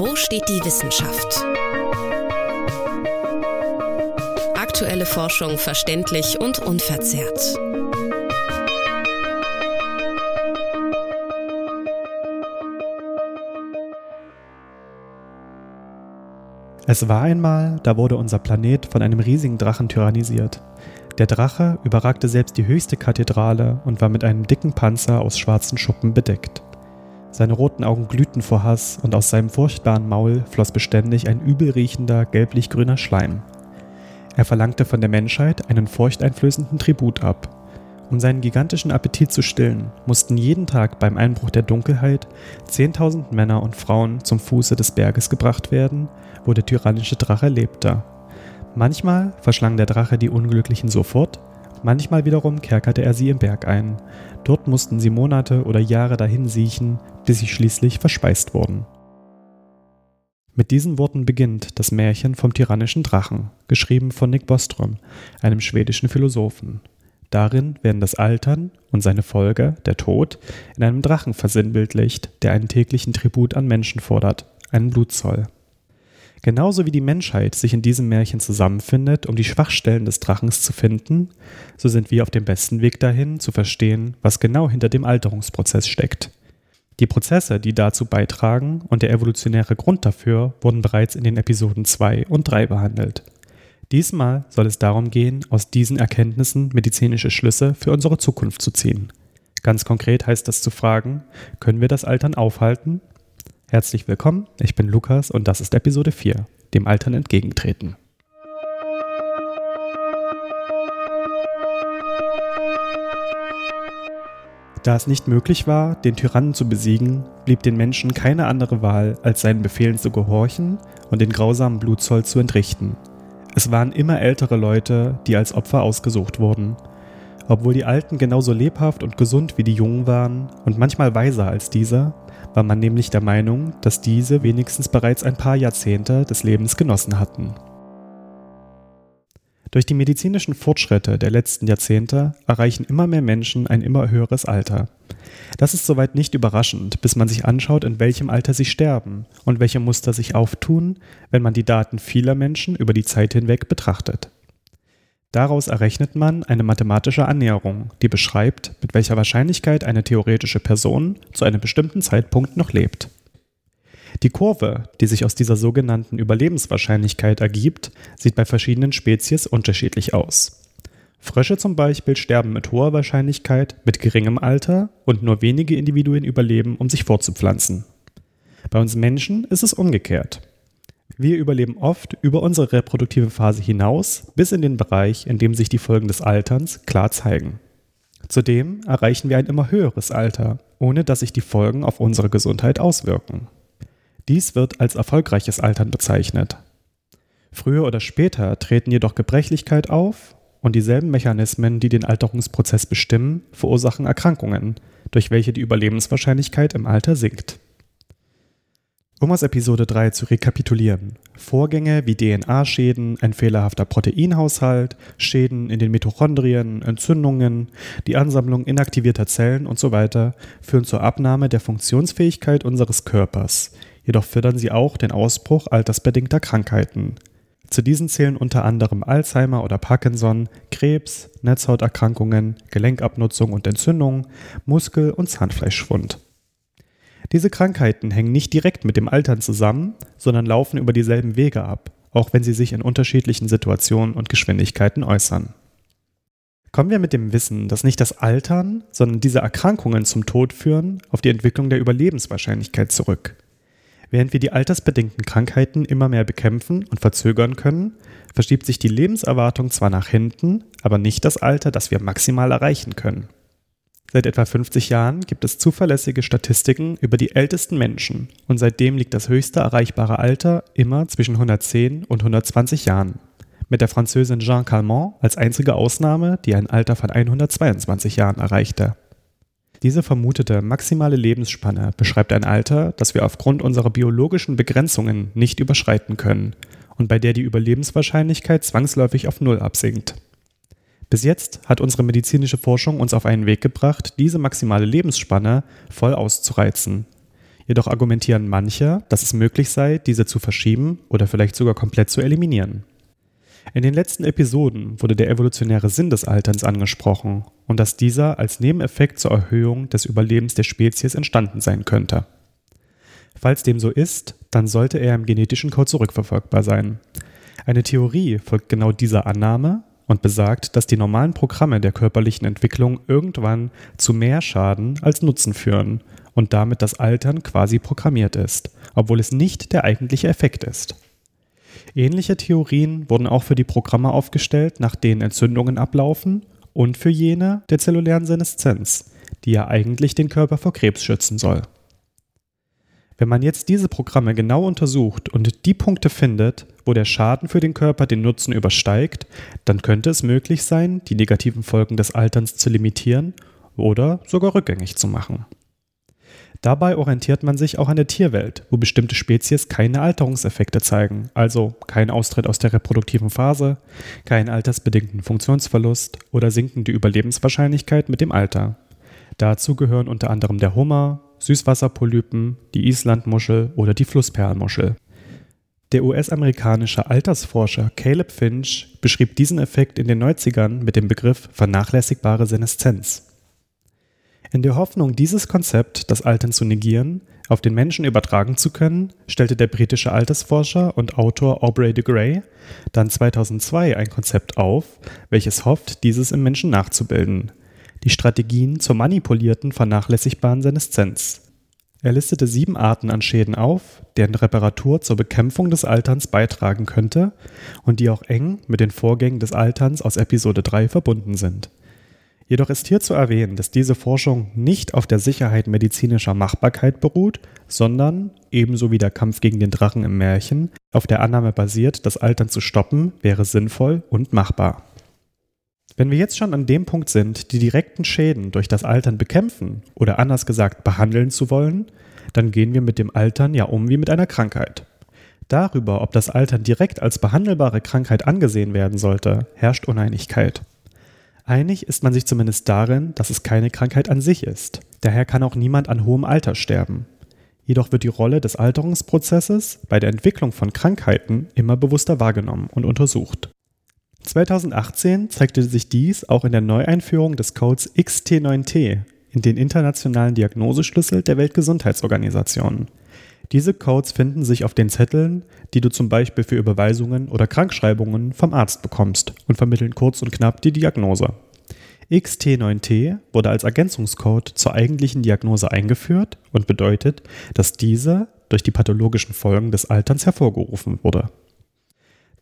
Wo steht die Wissenschaft? Aktuelle Forschung verständlich und unverzerrt. Es war einmal, da wurde unser Planet von einem riesigen Drachen tyrannisiert. Der Drache überragte selbst die höchste Kathedrale und war mit einem dicken Panzer aus schwarzen Schuppen bedeckt. Seine roten Augen glühten vor Hass und aus seinem furchtbaren Maul floss beständig ein übelriechender, gelblich-grüner Schleim. Er verlangte von der Menschheit einen furchteinflößenden Tribut ab. Um seinen gigantischen Appetit zu stillen, mussten jeden Tag beim Einbruch der Dunkelheit 10.000 Männer und Frauen zum Fuße des Berges gebracht werden, wo der tyrannische Drache lebte. Manchmal verschlang der Drache die Unglücklichen sofort, manchmal wiederum kerkerte er sie im Berg ein. Dort mussten sie Monate oder Jahre dahin siechen, bis sie schließlich verspeist wurden. Mit diesen Worten beginnt das Märchen vom tyrannischen Drachen, geschrieben von Nick Bostrom, einem schwedischen Philosophen. Darin werden das Altern und seine Folge, der Tod, in einem Drachen versinnbildlicht, der einen täglichen Tribut an Menschen fordert, einen Blutzoll. Genauso wie die Menschheit sich in diesem Märchen zusammenfindet, um die Schwachstellen des Drachens zu finden, so sind wir auf dem besten Weg dahin, zu verstehen, was genau hinter dem Alterungsprozess steckt. Die Prozesse, die dazu beitragen und der evolutionäre Grund dafür, wurden bereits in den Episoden 2 und 3 behandelt. Diesmal soll es darum gehen, aus diesen Erkenntnissen medizinische Schlüsse für unsere Zukunft zu ziehen. Ganz konkret heißt das zu fragen, können wir das Altern aufhalten? Herzlich willkommen, ich bin Lukas und das ist Episode 4, dem Altern entgegentreten. Da es nicht möglich war, den Tyrannen zu besiegen, blieb den Menschen keine andere Wahl, als seinen Befehlen zu gehorchen und den grausamen Blutzoll zu entrichten, es waren immer ältere Leute, die als Opfer ausgesucht wurden. Obwohl die Alten genauso lebhaft und gesund wie die Jungen waren und manchmal weiser als diese, war man nämlich der Meinung, dass diese wenigstens bereits ein paar Jahrzehnte des Lebens genossen hatten. Durch die medizinischen Fortschritte der letzten Jahrzehnte erreichen immer mehr Menschen ein immer höheres Alter. Das ist soweit nicht überraschend, bis man sich anschaut, in welchem Alter sie sterben und welche Muster sich auftun, wenn man die Daten vieler Menschen über die Zeit hinweg betrachtet. Daraus errechnet man eine mathematische Annäherung, die beschreibt, mit welcher Wahrscheinlichkeit eine theoretische Person zu einem bestimmten Zeitpunkt noch lebt. Die Kurve, die sich aus dieser sogenannten Überlebenswahrscheinlichkeit ergibt, sieht bei verschiedenen Spezies unterschiedlich aus. Frösche zum Beispiel sterben mit hoher Wahrscheinlichkeit mit geringem Alter und nur wenige Individuen überleben, um sich fortzupflanzen. Bei uns Menschen ist es umgekehrt. Wir überleben oft über unsere reproduktive Phase hinaus bis in den Bereich, in dem sich die Folgen des Alterns klar zeigen. Zudem erreichen wir ein immer höheres Alter, ohne dass sich die Folgen auf unsere Gesundheit auswirken. Dies wird als erfolgreiches Altern bezeichnet. Früher oder später treten jedoch Gebrechlichkeit auf und dieselben Mechanismen, die den Alterungsprozess bestimmen, verursachen Erkrankungen, durch welche die Überlebenswahrscheinlichkeit im Alter sinkt. Um aus Episode 3 zu rekapitulieren. Vorgänge wie DNA-Schäden, ein fehlerhafter Proteinhaushalt, Schäden in den Mitochondrien, Entzündungen, die Ansammlung inaktivierter Zellen usw. So führen zur Abnahme der Funktionsfähigkeit unseres Körpers. Jedoch fördern sie auch den Ausbruch altersbedingter Krankheiten, zu diesen zählen unter anderem Alzheimer oder Parkinson, Krebs, Netzhauterkrankungen, Gelenkabnutzung und Entzündung, Muskel- und Zahnfleischschwund. Diese Krankheiten hängen nicht direkt mit dem Altern zusammen, sondern laufen über dieselben Wege ab, auch wenn sie sich in unterschiedlichen Situationen und Geschwindigkeiten äußern. Kommen wir mit dem Wissen, dass nicht das Altern, sondern diese Erkrankungen zum Tod führen, auf die Entwicklung der Überlebenswahrscheinlichkeit zurück. Während wir die altersbedingten Krankheiten immer mehr bekämpfen und verzögern können, verschiebt sich die Lebenserwartung zwar nach hinten, aber nicht das Alter, das wir maximal erreichen können. Seit etwa 50 Jahren gibt es zuverlässige Statistiken über die ältesten Menschen und seitdem liegt das höchste erreichbare Alter immer zwischen 110 und 120 Jahren. Mit der Französin Jean Calment als einzige Ausnahme, die ein Alter von 122 Jahren erreichte. Diese vermutete maximale Lebensspanne beschreibt ein Alter, das wir aufgrund unserer biologischen Begrenzungen nicht überschreiten können und bei der die Überlebenswahrscheinlichkeit zwangsläufig auf Null absinkt. Bis jetzt hat unsere medizinische Forschung uns auf einen Weg gebracht, diese maximale Lebensspanne voll auszureizen. Jedoch argumentieren manche, dass es möglich sei, diese zu verschieben oder vielleicht sogar komplett zu eliminieren. In den letzten Episoden wurde der evolutionäre Sinn des Alterns angesprochen und dass dieser als Nebeneffekt zur Erhöhung des Überlebens der Spezies entstanden sein könnte. Falls dem so ist, dann sollte er im genetischen Code zurückverfolgbar sein. Eine Theorie folgt genau dieser Annahme und besagt, dass die normalen Programme der körperlichen Entwicklung irgendwann zu mehr Schaden als Nutzen führen und damit das Altern quasi programmiert ist, obwohl es nicht der eigentliche Effekt ist. Ähnliche Theorien wurden auch für die Programme aufgestellt, nach denen Entzündungen ablaufen und für jene der zellulären Seneszenz, die ja eigentlich den Körper vor Krebs schützen soll. Wenn man jetzt diese Programme genau untersucht und die Punkte findet, wo der Schaden für den Körper den Nutzen übersteigt, dann könnte es möglich sein, die negativen Folgen des Alterns zu limitieren oder sogar rückgängig zu machen. Dabei orientiert man sich auch an der Tierwelt, wo bestimmte Spezies keine Alterungseffekte zeigen, also kein Austritt aus der reproduktiven Phase, keinen altersbedingten Funktionsverlust oder sinkende Überlebenswahrscheinlichkeit mit dem Alter. Dazu gehören unter anderem der Hummer, Süßwasserpolypen, die Islandmuschel oder die Flussperlenmuschel. Der US-amerikanische Altersforscher Caleb Finch beschrieb diesen Effekt in den 90ern mit dem Begriff vernachlässigbare Seneszenz. In der Hoffnung, dieses Konzept, das Altern zu negieren, auf den Menschen übertragen zu können, stellte der britische Altersforscher und Autor Aubrey de Grey dann 2002 ein Konzept auf, welches hofft, dieses im Menschen nachzubilden. Die Strategien zur manipulierten, vernachlässigbaren Seneszenz. Er listete sieben Arten an Schäden auf, deren Reparatur zur Bekämpfung des Alterns beitragen könnte und die auch eng mit den Vorgängen des Alterns aus Episode 3 verbunden sind. Jedoch ist hier zu erwähnen, dass diese Forschung nicht auf der Sicherheit medizinischer Machbarkeit beruht, sondern, ebenso wie der Kampf gegen den Drachen im Märchen, auf der Annahme basiert, das Altern zu stoppen wäre sinnvoll und machbar. Wenn wir jetzt schon an dem Punkt sind, die direkten Schäden durch das Altern bekämpfen oder anders gesagt behandeln zu wollen, dann gehen wir mit dem Altern ja um wie mit einer Krankheit. Darüber, ob das Altern direkt als behandelbare Krankheit angesehen werden sollte, herrscht Uneinigkeit. Einig ist man sich zumindest darin, dass es keine Krankheit an sich ist. Daher kann auch niemand an hohem Alter sterben. Jedoch wird die Rolle des Alterungsprozesses bei der Entwicklung von Krankheiten immer bewusster wahrgenommen und untersucht. 2018 zeigte sich dies auch in der Neueinführung des Codes XT9T in den internationalen Diagnoseschlüssel der Weltgesundheitsorganisation. Diese Codes finden sich auf den Zetteln, die du zum Beispiel für Überweisungen oder Krankschreibungen vom Arzt bekommst und vermitteln kurz und knapp die Diagnose. XT9T wurde als Ergänzungscode zur eigentlichen Diagnose eingeführt und bedeutet, dass diese durch die pathologischen Folgen des Alterns hervorgerufen wurde.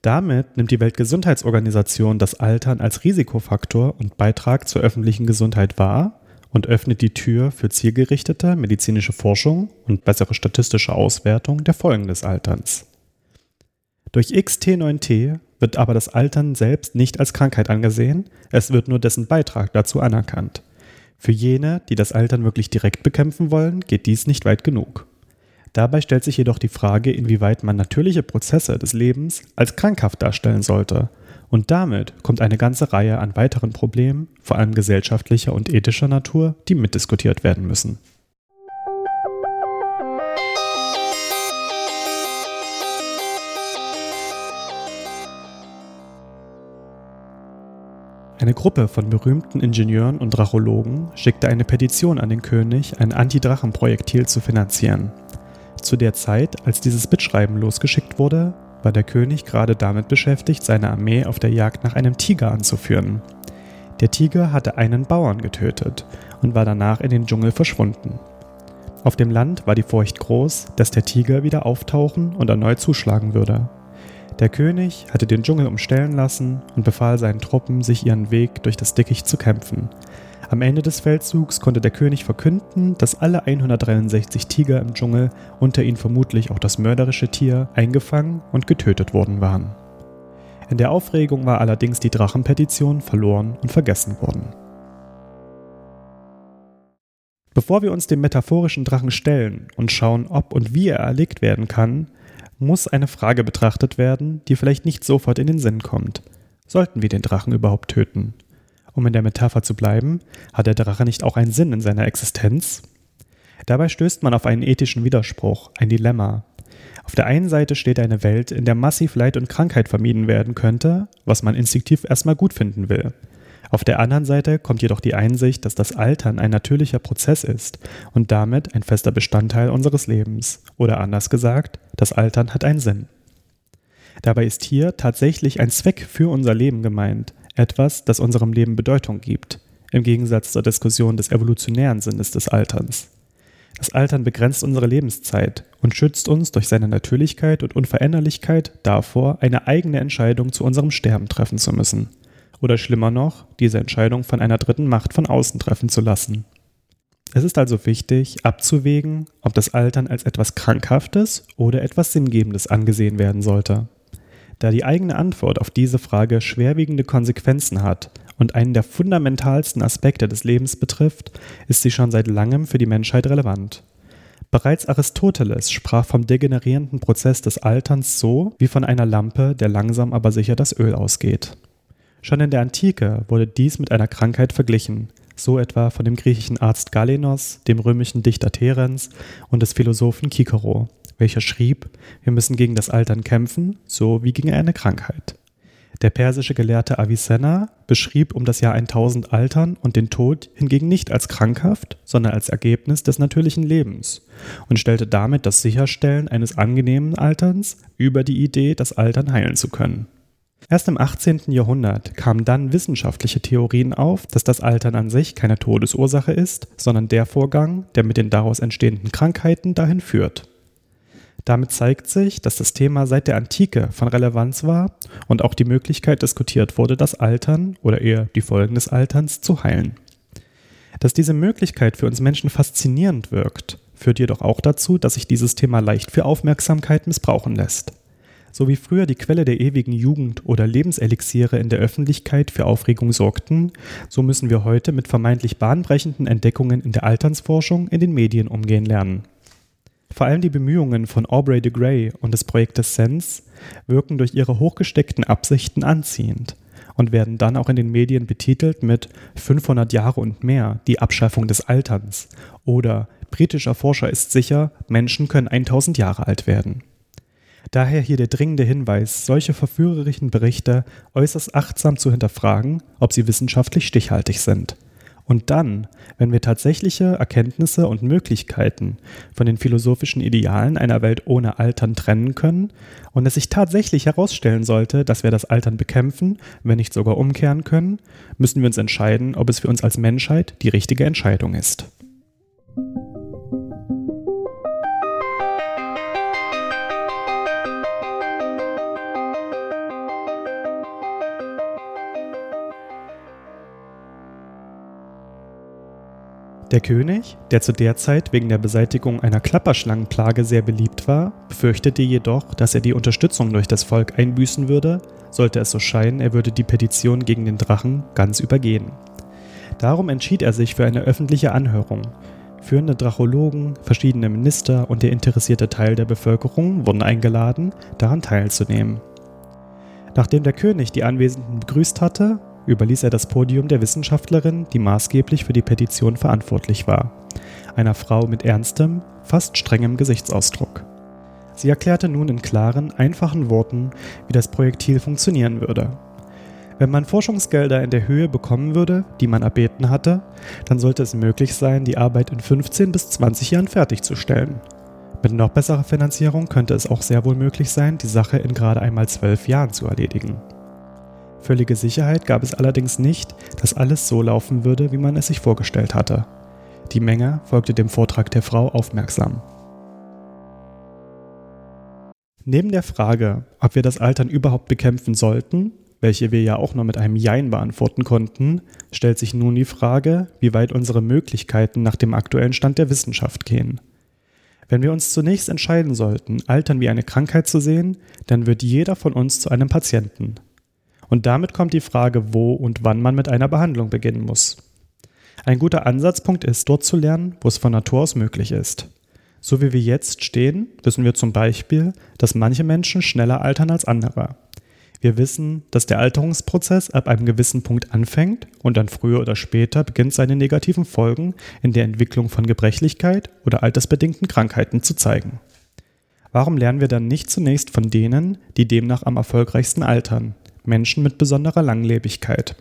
Damit nimmt die Weltgesundheitsorganisation das Altern als Risikofaktor und Beitrag zur öffentlichen Gesundheit wahr und öffnet die Tür für zielgerichtete medizinische Forschung und bessere statistische Auswertung der Folgen des Alterns. Durch XT9T wird aber das Altern selbst nicht als Krankheit angesehen, es wird nur dessen Beitrag dazu anerkannt. Für jene, die das Altern wirklich direkt bekämpfen wollen, geht dies nicht weit genug. Dabei stellt sich jedoch die Frage, inwieweit man natürliche Prozesse des Lebens als krankhaft darstellen sollte und damit kommt eine ganze Reihe an weiteren Problemen, vor allem gesellschaftlicher und ethischer Natur, die mitdiskutiert werden müssen. Eine Gruppe von berühmten Ingenieuren und Drachologen schickte eine Petition an den König, ein Anti-Drachen-Projektil zu finanzieren. Zu der Zeit, als dieses Bittschreiben losgeschickt wurde, war der König gerade damit beschäftigt, seine Armee auf der Jagd nach einem Tiger anzuführen. Der Tiger hatte einen Bauern getötet und war danach in den Dschungel verschwunden. Auf dem Land war die Furcht groß, dass der Tiger wieder auftauchen und erneut zuschlagen würde. Der König hatte den Dschungel umstellen lassen und befahl seinen Truppen, sich ihren Weg durch das Dickicht zu kämpfen, am Ende des Feldzugs konnte der König verkünden, dass alle 163 Tiger im Dschungel, unter ihnen vermutlich auch das mörderische Tier, eingefangen und getötet worden waren. In der Aufregung war allerdings die Drachenpetition verloren und vergessen worden. Bevor wir uns dem metaphorischen Drachen stellen und schauen, ob und wie er erlegt werden kann, muss eine Frage betrachtet werden, die vielleicht nicht sofort in den Sinn kommt. Sollten wir den Drachen überhaupt töten? Um in der Metapher zu bleiben, hat der Drache nicht auch einen Sinn in seiner Existenz? Dabei stößt man auf einen ethischen Widerspruch, ein Dilemma. Auf der einen Seite steht eine Welt, in der massiv Leid und Krankheit vermieden werden könnte, was man instinktiv erstmal gut finden will. Auf der anderen Seite kommt jedoch die Einsicht, dass das Altern ein natürlicher Prozess ist und damit ein fester Bestandteil unseres Lebens. Oder anders gesagt, das Altern hat einen Sinn. Dabei ist hier tatsächlich ein Zweck für unser Leben gemeint, etwas, das unserem Leben Bedeutung gibt, im Gegensatz zur Diskussion des evolutionären Sinnes des Alterns. Das Altern begrenzt unsere Lebenszeit und schützt uns durch seine Natürlichkeit und Unveränderlichkeit davor, eine eigene Entscheidung zu unserem Sterben treffen zu müssen. Oder schlimmer noch, diese Entscheidung von einer dritten Macht von außen treffen zu lassen. Es ist also wichtig, abzuwägen, ob das Altern als etwas Krankhaftes oder etwas Sinngebendes angesehen werden sollte. Da die eigene Antwort auf diese Frage schwerwiegende Konsequenzen hat und einen der fundamentalsten Aspekte des Lebens betrifft, ist sie schon seit langem für die Menschheit relevant. Bereits Aristoteles sprach vom degenerierenden Prozess des Alterns so wie von einer Lampe, der langsam aber sicher das Öl ausgeht. Schon in der Antike wurde dies mit einer Krankheit verglichen, so etwa von dem griechischen Arzt Galenos, dem römischen Dichter Terens und des Philosophen Cicero, welcher schrieb, wir müssen gegen das Altern kämpfen, so wie gegen eine Krankheit. Der persische Gelehrte Avicenna beschrieb um das Jahr 1000 Altern und den Tod hingegen nicht als krankhaft, sondern als Ergebnis des natürlichen Lebens und stellte damit das Sicherstellen eines angenehmen Alterns über die Idee, das Altern heilen zu können. Erst im 18. Jahrhundert kamen dann wissenschaftliche Theorien auf, dass das Altern an sich keine Todesursache ist, sondern der Vorgang, der mit den daraus entstehenden Krankheiten dahin führt. Damit zeigt sich, dass das Thema seit der Antike von Relevanz war und auch die Möglichkeit diskutiert wurde, das Altern oder eher die Folgen des Alterns zu heilen. Dass diese Möglichkeit für uns Menschen faszinierend wirkt, führt jedoch auch dazu, dass sich dieses Thema leicht für Aufmerksamkeit missbrauchen lässt. So wie früher die Quelle der ewigen Jugend oder Lebenselixiere in der Öffentlichkeit für Aufregung sorgten, so müssen wir heute mit vermeintlich bahnbrechenden Entdeckungen in der Alternsforschung in den Medien umgehen lernen. Vor allem die Bemühungen von Aubrey de Grey und des Projektes Sense wirken durch ihre hochgesteckten Absichten anziehend und werden dann auch in den Medien betitelt mit 500 Jahre und mehr, die Abschaffung des Alterns oder britischer Forscher ist sicher, Menschen können 1000 Jahre alt werden. Daher hier der dringende Hinweis, solche verführerischen Berichte äußerst achtsam zu hinterfragen, ob sie wissenschaftlich stichhaltig sind. Und dann, wenn wir tatsächliche Erkenntnisse und Möglichkeiten von den philosophischen Idealen einer Welt ohne Altern trennen können und es sich tatsächlich herausstellen sollte, dass wir das Altern bekämpfen, wenn nicht sogar umkehren können, müssen wir uns entscheiden, ob es für uns als Menschheit die richtige Entscheidung ist. Der König, der zu der Zeit wegen der Beseitigung einer Klapperschlangenplage sehr beliebt war, befürchtete jedoch, dass er die Unterstützung durch das Volk einbüßen würde, sollte es so scheinen, er würde die Petition gegen den Drachen ganz übergehen. Darum entschied er sich für eine öffentliche Anhörung. Führende Drachologen, verschiedene Minister und der interessierte Teil der Bevölkerung wurden eingeladen, daran teilzunehmen. Nachdem der König die Anwesenden begrüßt hatte, überließ er das Podium der Wissenschaftlerin, die maßgeblich für die Petition verantwortlich war, einer Frau mit ernstem, fast strengem Gesichtsausdruck. Sie erklärte nun in klaren, einfachen Worten, wie das Projektil funktionieren würde. Wenn man Forschungsgelder in der Höhe bekommen würde, die man erbeten hatte, dann sollte es möglich sein, die Arbeit in 15 bis 20 Jahren fertigzustellen. Mit noch besserer Finanzierung könnte es auch sehr wohl möglich sein, die Sache in gerade einmal zwölf Jahren zu erledigen. Völlige Sicherheit gab es allerdings nicht, dass alles so laufen würde, wie man es sich vorgestellt hatte. Die Menge folgte dem Vortrag der Frau aufmerksam. Neben der Frage, ob wir das Altern überhaupt bekämpfen sollten, welche wir ja auch nur mit einem Jein beantworten konnten, stellt sich nun die Frage, wie weit unsere Möglichkeiten nach dem aktuellen Stand der Wissenschaft gehen. Wenn wir uns zunächst entscheiden sollten, Altern wie eine Krankheit zu sehen, dann wird jeder von uns zu einem Patienten. Und damit kommt die Frage, wo und wann man mit einer Behandlung beginnen muss. Ein guter Ansatzpunkt ist, dort zu lernen, wo es von Natur aus möglich ist. So wie wir jetzt stehen, wissen wir zum Beispiel, dass manche Menschen schneller altern als andere. Wir wissen, dass der Alterungsprozess ab einem gewissen Punkt anfängt und dann früher oder später beginnt seine negativen Folgen in der Entwicklung von Gebrechlichkeit oder altersbedingten Krankheiten zu zeigen. Warum lernen wir dann nicht zunächst von denen, die demnach am erfolgreichsten altern, Menschen mit besonderer Langlebigkeit?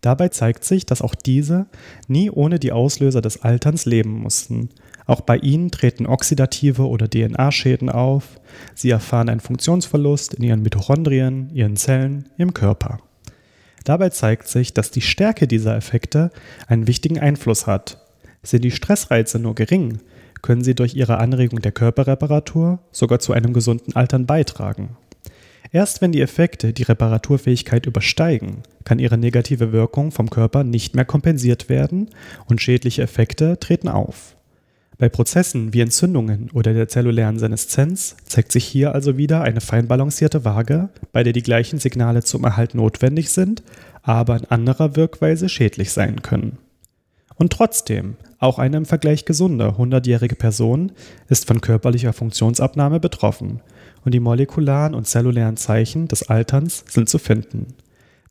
Dabei zeigt sich, dass auch diese nie ohne die Auslöser des Alterns leben mussten. Auch bei ihnen treten oxidative oder DNA-Schäden auf. Sie erfahren einen Funktionsverlust in ihren Mitochondrien, ihren Zellen, im Körper. Dabei zeigt sich, dass die Stärke dieser Effekte einen wichtigen Einfluss hat. Sind die Stressreize nur gering, können sie durch ihre Anregung der Körperreparatur sogar zu einem gesunden Altern beitragen. Erst wenn die Effekte die Reparaturfähigkeit übersteigen, kann ihre negative Wirkung vom Körper nicht mehr kompensiert werden und schädliche Effekte treten auf. Bei Prozessen wie Entzündungen oder der zellulären Seneszenz zeigt sich hier also wieder eine fein balancierte Waage, bei der die gleichen Signale zum Erhalt notwendig sind, aber in anderer Wirkweise schädlich sein können. Und trotzdem, auch eine im Vergleich gesunde 100-jährige Person ist von körperlicher Funktionsabnahme betroffen und die molekularen und zellulären Zeichen des Alterns sind zu finden.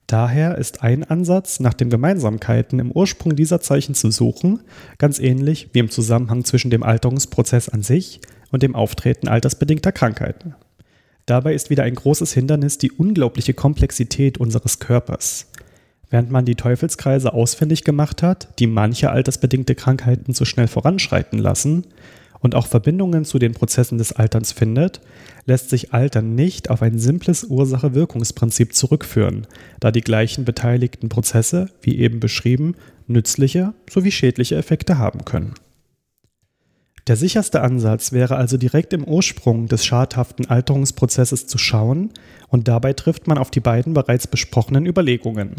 Daher ist ein Ansatz, nach den Gemeinsamkeiten im Ursprung dieser Zeichen zu suchen, ganz ähnlich wie im Zusammenhang zwischen dem Alterungsprozess an sich und dem Auftreten altersbedingter Krankheiten. Dabei ist wieder ein großes Hindernis die unglaubliche Komplexität unseres Körpers. Während man die Teufelskreise ausfindig gemacht hat, die manche altersbedingte Krankheiten so schnell voranschreiten lassen, und auch Verbindungen zu den Prozessen des Alterns findet, lässt sich Altern nicht auf ein simples Ursache-Wirkungsprinzip zurückführen, da die gleichen beteiligten Prozesse, wie eben beschrieben, nützliche sowie schädliche Effekte haben können. Der sicherste Ansatz wäre also direkt im Ursprung des schadhaften Alterungsprozesses zu schauen und dabei trifft man auf die beiden bereits besprochenen Überlegungen.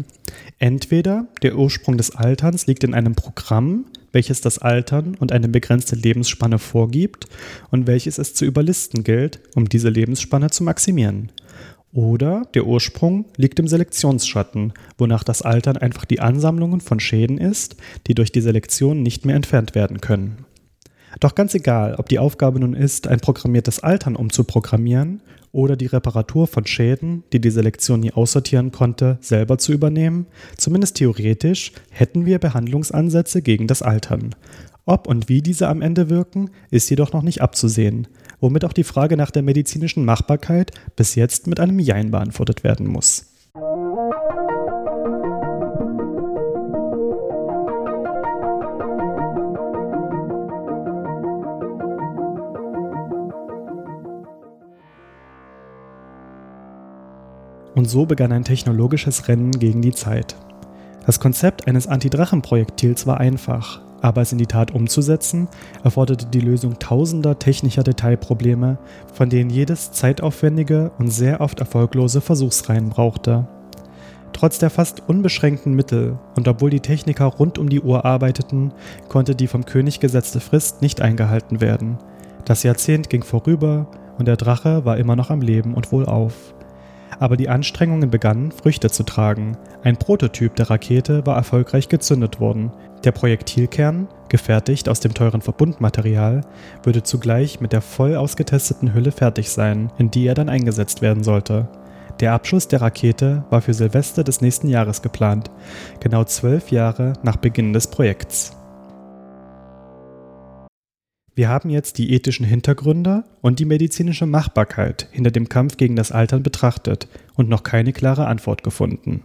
Entweder der Ursprung des Alterns liegt in einem Programm, welches das Altern und eine begrenzte Lebensspanne vorgibt und welches es zu überlisten gilt, um diese Lebensspanne zu maximieren. Oder der Ursprung liegt im Selektionsschatten, wonach das Altern einfach die Ansammlungen von Schäden ist, die durch die Selektion nicht mehr entfernt werden können. Doch ganz egal, ob die Aufgabe nun ist, ein programmiertes Altern umzuprogrammieren oder die Reparatur von Schäden, die die Selektion nie aussortieren konnte, selber zu übernehmen, zumindest theoretisch hätten wir Behandlungsansätze gegen das Altern. Ob und wie diese am Ende wirken, ist jedoch noch nicht abzusehen, womit auch die Frage nach der medizinischen Machbarkeit bis jetzt mit einem Jein beantwortet werden muss. Und so begann ein technologisches Rennen gegen die Zeit. Das Konzept eines Antidrachenprojektils war einfach, aber es in die Tat umzusetzen, erforderte die Lösung tausender technischer Detailprobleme, von denen jedes zeitaufwendige und sehr oft erfolglose Versuchsreihen brauchte. Trotz der fast unbeschränkten Mittel und obwohl die Techniker rund um die Uhr arbeiteten, konnte die vom König gesetzte Frist nicht eingehalten werden. Das Jahrzehnt ging vorüber und der Drache war immer noch am Leben und wohlauf aber die Anstrengungen begannen Früchte zu tragen. Ein Prototyp der Rakete war erfolgreich gezündet worden. Der Projektilkern, gefertigt aus dem teuren Verbundmaterial, würde zugleich mit der voll ausgetesteten Hülle fertig sein, in die er dann eingesetzt werden sollte. Der Abschuss der Rakete war für Silvester des nächsten Jahres geplant, genau zwölf Jahre nach Beginn des Projekts. Wir haben jetzt die ethischen Hintergründe und die medizinische Machbarkeit hinter dem Kampf gegen das Altern betrachtet und noch keine klare Antwort gefunden.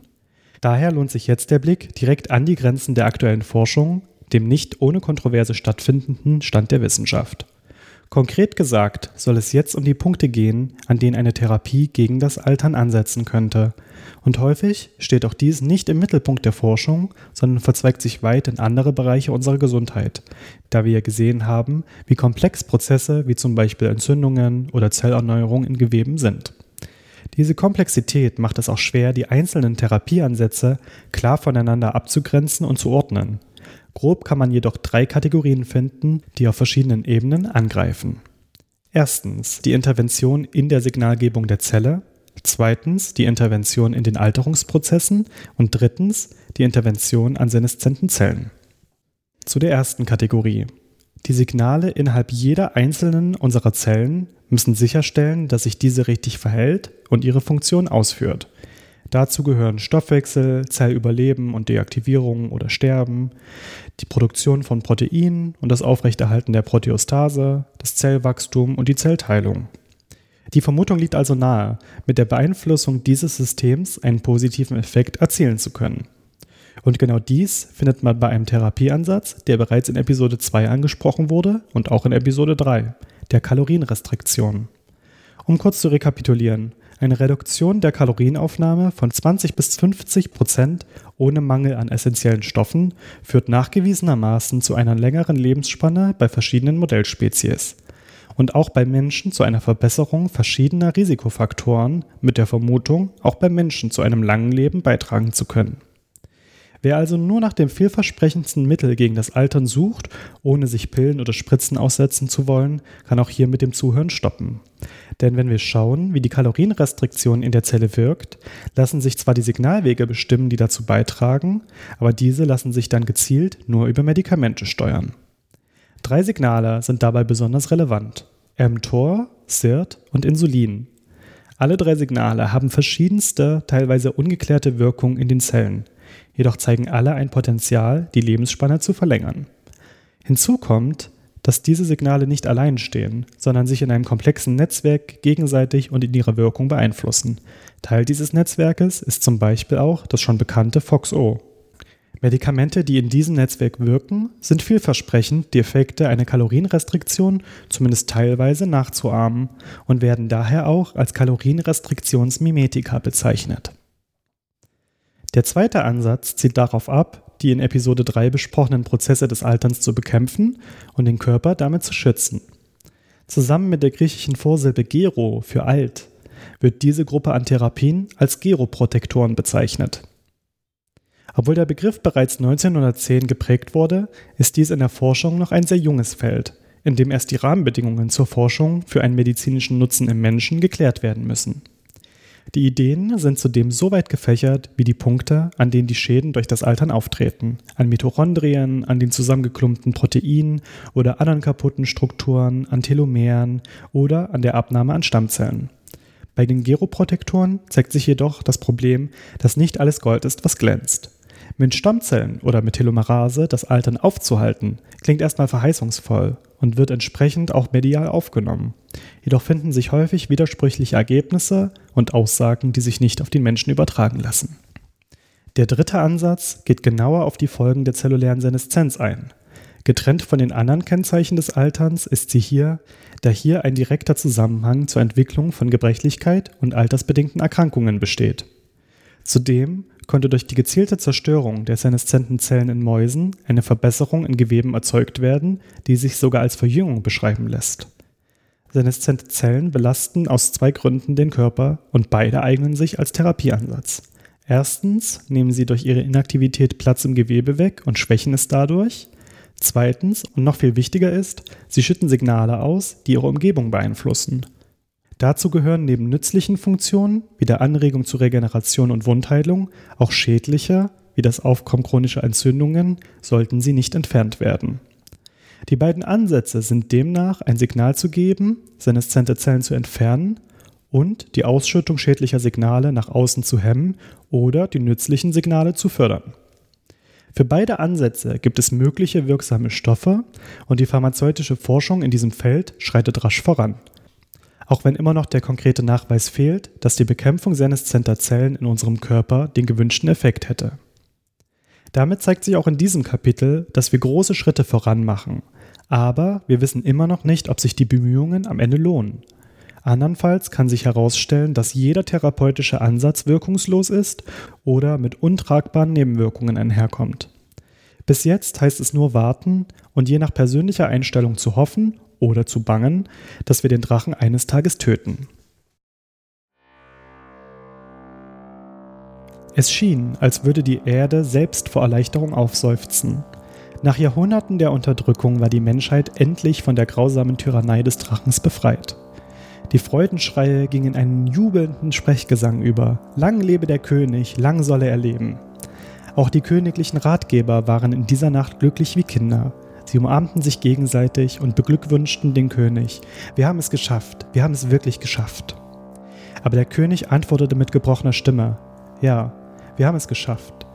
Daher lohnt sich jetzt der Blick direkt an die Grenzen der aktuellen Forschung, dem nicht ohne Kontroverse stattfindenden Stand der Wissenschaft. Konkret gesagt soll es jetzt um die Punkte gehen, an denen eine Therapie gegen das Altern ansetzen könnte. Und häufig steht auch dies nicht im Mittelpunkt der Forschung, sondern verzweigt sich weit in andere Bereiche unserer Gesundheit, da wir ja gesehen haben, wie komplex Prozesse wie zum Beispiel Entzündungen oder Zellerneuerung in Geweben sind. Diese Komplexität macht es auch schwer, die einzelnen Therapieansätze klar voneinander abzugrenzen und zu ordnen. Grob kann man jedoch drei Kategorien finden, die auf verschiedenen Ebenen angreifen. Erstens die Intervention in der Signalgebung der Zelle, zweitens die Intervention in den Alterungsprozessen und drittens die Intervention an seneszenten Zellen. Zu der ersten Kategorie. Die Signale innerhalb jeder einzelnen unserer Zellen müssen sicherstellen, dass sich diese richtig verhält und ihre Funktion ausführt. Dazu gehören Stoffwechsel, Zellüberleben und Deaktivierung oder Sterben, die Produktion von Proteinen und das Aufrechterhalten der Proteostase, das Zellwachstum und die Zellteilung. Die Vermutung liegt also nahe, mit der Beeinflussung dieses Systems einen positiven Effekt erzielen zu können. Und genau dies findet man bei einem Therapieansatz, der bereits in Episode 2 angesprochen wurde und auch in Episode 3, der Kalorienrestriktion. Um kurz zu rekapitulieren, eine Reduktion der Kalorienaufnahme von 20 bis 50 Prozent ohne Mangel an essentiellen Stoffen führt nachgewiesenermaßen zu einer längeren Lebensspanne bei verschiedenen Modellspezies und auch bei Menschen zu einer Verbesserung verschiedener Risikofaktoren mit der Vermutung, auch bei Menschen zu einem langen Leben beitragen zu können. Wer also nur nach dem vielversprechendsten Mittel gegen das Altern sucht, ohne sich Pillen oder Spritzen aussetzen zu wollen, kann auch hier mit dem Zuhören stoppen. Denn wenn wir schauen, wie die Kalorienrestriktion in der Zelle wirkt, lassen sich zwar die Signalwege bestimmen, die dazu beitragen, aber diese lassen sich dann gezielt nur über Medikamente steuern. Drei Signale sind dabei besonders relevant. mTOR, SIRT und Insulin. Alle drei Signale haben verschiedenste, teilweise ungeklärte Wirkungen in den Zellen – jedoch zeigen alle ein Potenzial, die Lebensspanne zu verlängern. Hinzu kommt, dass diese Signale nicht allein stehen, sondern sich in einem komplexen Netzwerk gegenseitig und in ihrer Wirkung beeinflussen. Teil dieses Netzwerkes ist zum Beispiel auch das schon bekannte FOXO. Medikamente, die in diesem Netzwerk wirken, sind vielversprechend, die Effekte einer Kalorienrestriktion zumindest teilweise nachzuahmen und werden daher auch als Kalorienrestriktionsmimetika bezeichnet. Der zweite Ansatz zielt darauf ab, die in Episode 3 besprochenen Prozesse des Alterns zu bekämpfen und den Körper damit zu schützen. Zusammen mit der griechischen Vorsilbe Gero für alt wird diese Gruppe an Therapien als Geroprotektoren bezeichnet. Obwohl der Begriff bereits 1910 geprägt wurde, ist dies in der Forschung noch ein sehr junges Feld, in dem erst die Rahmenbedingungen zur Forschung für einen medizinischen Nutzen im Menschen geklärt werden müssen. Die Ideen sind zudem so weit gefächert wie die Punkte, an denen die Schäden durch das Altern auftreten. An Mitochondrien, an den zusammengeklumpten Proteinen oder anderen kaputten Strukturen, an Telomeren oder an der Abnahme an Stammzellen. Bei den Geroprotektoren zeigt sich jedoch das Problem, dass nicht alles Gold ist, was glänzt. Mit Stammzellen oder mit Telomerase das Altern aufzuhalten, klingt erstmal verheißungsvoll und wird entsprechend auch medial aufgenommen. Jedoch finden sich häufig widersprüchliche Ergebnisse und Aussagen, die sich nicht auf den Menschen übertragen lassen. Der dritte Ansatz geht genauer auf die Folgen der zellulären Seneszenz ein. Getrennt von den anderen Kennzeichen des Alterns ist sie hier, da hier ein direkter Zusammenhang zur Entwicklung von Gebrechlichkeit und altersbedingten Erkrankungen besteht. Zudem konnte durch die gezielte Zerstörung der seneszenten Zellen in Mäusen eine Verbesserung in Geweben erzeugt werden, die sich sogar als Verjüngung beschreiben lässt. Seneszente Zellen belasten aus zwei Gründen den Körper und beide eignen sich als Therapieansatz. Erstens nehmen sie durch ihre Inaktivität Platz im Gewebe weg und schwächen es dadurch. Zweitens, und noch viel wichtiger ist, sie schütten Signale aus, die ihre Umgebung beeinflussen. Dazu gehören neben nützlichen Funktionen wie der Anregung zu Regeneration und Wundheilung auch schädliche, wie das Aufkommen chronischer Entzündungen, sollten sie nicht entfernt werden. Die beiden Ansätze sind demnach ein Signal zu geben, seneszente Zellen zu entfernen und die Ausschüttung schädlicher Signale nach außen zu hemmen oder die nützlichen Signale zu fördern. Für beide Ansätze gibt es mögliche wirksame Stoffe und die pharmazeutische Forschung in diesem Feld schreitet rasch voran auch wenn immer noch der konkrete Nachweis fehlt, dass die Bekämpfung seneszenter Zellen in unserem Körper den gewünschten Effekt hätte. Damit zeigt sich auch in diesem Kapitel, dass wir große Schritte voran machen, aber wir wissen immer noch nicht, ob sich die Bemühungen am Ende lohnen. Andernfalls kann sich herausstellen, dass jeder therapeutische Ansatz wirkungslos ist oder mit untragbaren Nebenwirkungen einherkommt. Bis jetzt heißt es nur warten und je nach persönlicher Einstellung zu hoffen oder zu bangen, dass wir den Drachen eines Tages töten. Es schien, als würde die Erde selbst vor Erleichterung aufseufzen. Nach Jahrhunderten der Unterdrückung war die Menschheit endlich von der grausamen Tyrannei des Drachens befreit. Die Freudenschreie gingen in einen jubelnden Sprechgesang über. Lang lebe der König, lang solle er leben. Auch die königlichen Ratgeber waren in dieser Nacht glücklich wie Kinder. Sie umarmten sich gegenseitig und beglückwünschten den König. Wir haben es geschafft, wir haben es wirklich geschafft. Aber der König antwortete mit gebrochener Stimme. Ja, wir haben es geschafft.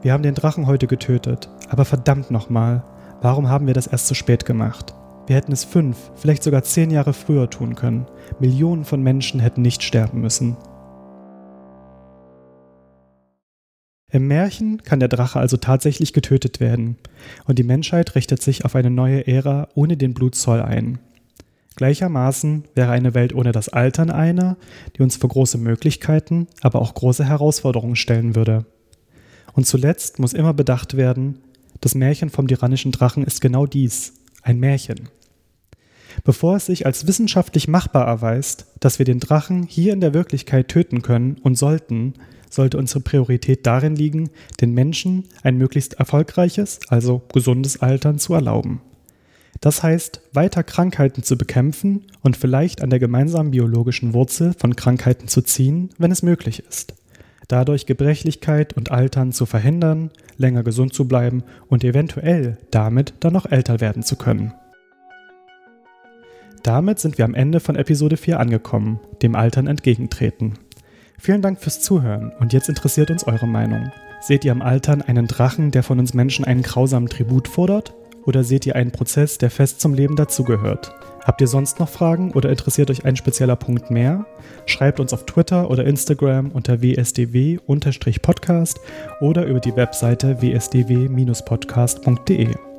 Wir haben den Drachen heute getötet, aber verdammt nochmal, warum haben wir das erst so spät gemacht? Wir hätten es fünf, vielleicht sogar zehn Jahre früher tun können. Millionen von Menschen hätten nicht sterben müssen. Im Märchen kann der Drache also tatsächlich getötet werden, und die Menschheit richtet sich auf eine neue Ära ohne den Blutzoll ein. Gleichermaßen wäre eine Welt ohne das Altern eine, die uns vor große Möglichkeiten, aber auch große Herausforderungen stellen würde. Und zuletzt muss immer bedacht werden, das Märchen vom tyrannischen Drachen ist genau dies, ein Märchen. Bevor es sich als wissenschaftlich machbar erweist, dass wir den Drachen hier in der Wirklichkeit töten können und sollten, sollte unsere Priorität darin liegen, den Menschen ein möglichst erfolgreiches, also gesundes Altern zu erlauben. Das heißt, weiter Krankheiten zu bekämpfen und vielleicht an der gemeinsamen biologischen Wurzel von Krankheiten zu ziehen, wenn es möglich ist. Dadurch Gebrechlichkeit und Altern zu verhindern, länger gesund zu bleiben und eventuell damit dann noch älter werden zu können. Damit sind wir am Ende von Episode 4 angekommen, dem Altern entgegentreten. Vielen Dank fürs Zuhören und jetzt interessiert uns eure Meinung. Seht ihr am Altern einen Drachen, der von uns Menschen einen grausamen Tribut fordert? Oder seht ihr einen Prozess, der fest zum Leben dazugehört? Habt ihr sonst noch Fragen oder interessiert euch ein spezieller Punkt mehr? Schreibt uns auf Twitter oder Instagram unter wsdw-podcast oder über die Webseite wsdw-podcast.de.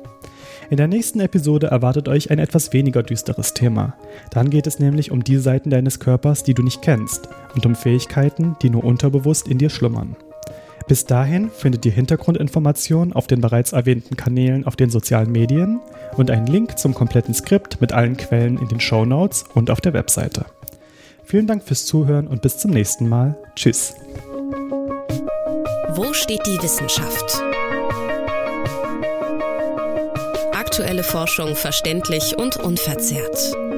In der nächsten Episode erwartet euch ein etwas weniger düsteres Thema. Dann geht es nämlich um die Seiten deines Körpers, die du nicht kennst und um Fähigkeiten, die nur unterbewusst in dir schlummern. Bis dahin findet ihr Hintergrundinformationen auf den bereits erwähnten Kanälen auf den sozialen Medien und einen Link zum kompletten Skript mit allen Quellen in den Show Notes und auf der Webseite. Vielen Dank fürs Zuhören und bis zum nächsten Mal. Tschüss. Wo steht die Wissenschaft? Aktuelle Forschung verständlich und unverzerrt.